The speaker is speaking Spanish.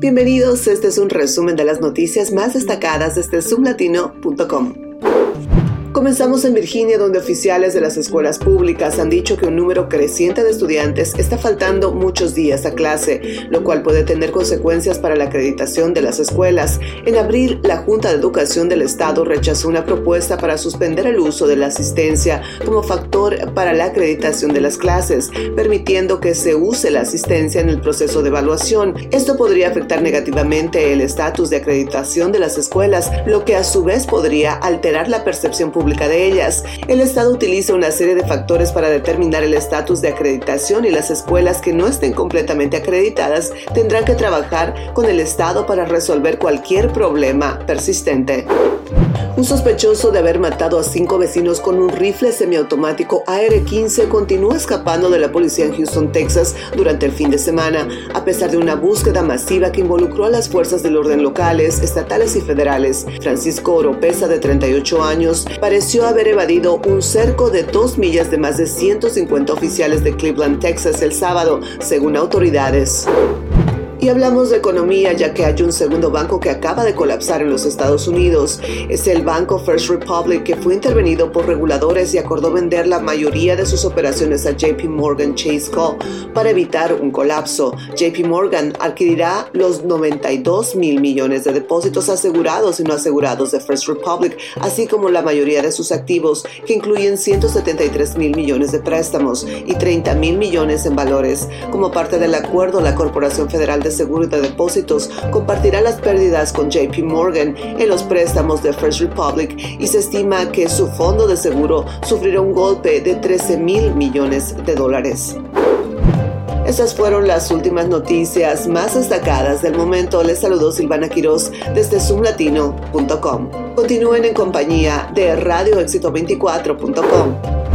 Bienvenidos, este es un resumen de las noticias más destacadas desde zoomlatino.com. Comenzamos en Virginia, donde oficiales de las escuelas públicas han dicho que un número creciente de estudiantes está faltando muchos días a clase, lo cual puede tener consecuencias para la acreditación de las escuelas. En abril, la Junta de Educación del Estado rechazó una propuesta para suspender el uso de la asistencia como factor para la acreditación de las clases, permitiendo que se use la asistencia en el proceso de evaluación. Esto podría afectar negativamente el estatus de acreditación de las escuelas, lo que a su vez podría alterar la percepción pública de ellas. El Estado utiliza una serie de factores para determinar el estatus de acreditación y las escuelas que no estén completamente acreditadas tendrán que trabajar con el Estado para resolver cualquier problema persistente. Un sospechoso de haber matado a cinco vecinos con un rifle semiautomático AR-15 continúa escapando de la policía en Houston, Texas, durante el fin de semana, a pesar de una búsqueda masiva que involucró a las fuerzas del orden locales, estatales y federales. Francisco Oropesa, de 38 años, pareció haber evadido un cerco de dos millas de más de 150 oficiales de Cleveland, Texas, el sábado, según autoridades. Y hablamos de economía ya que hay un segundo banco que acaba de colapsar en los Estados Unidos. Es el Banco First Republic que fue intervenido por reguladores y acordó vender la mayoría de sus operaciones a JP Morgan Chase Co. para evitar un colapso. JP Morgan adquirirá los 92 mil millones de depósitos asegurados y no asegurados de First Republic, así como la mayoría de sus activos, que incluyen 173 mil millones de préstamos y 30 mil millones en valores. Como parte del acuerdo, la Corporación Federal de Seguro de Depósitos compartirá las pérdidas con JP Morgan en los préstamos de First Republic y se estima que su fondo de seguro sufrirá un golpe de 13 mil millones de dólares. Estas fueron las últimas noticias más destacadas del momento. Les saludo Silvana Quiroz desde zoomlatino.com. Continúen en compañía de radioexito24.com.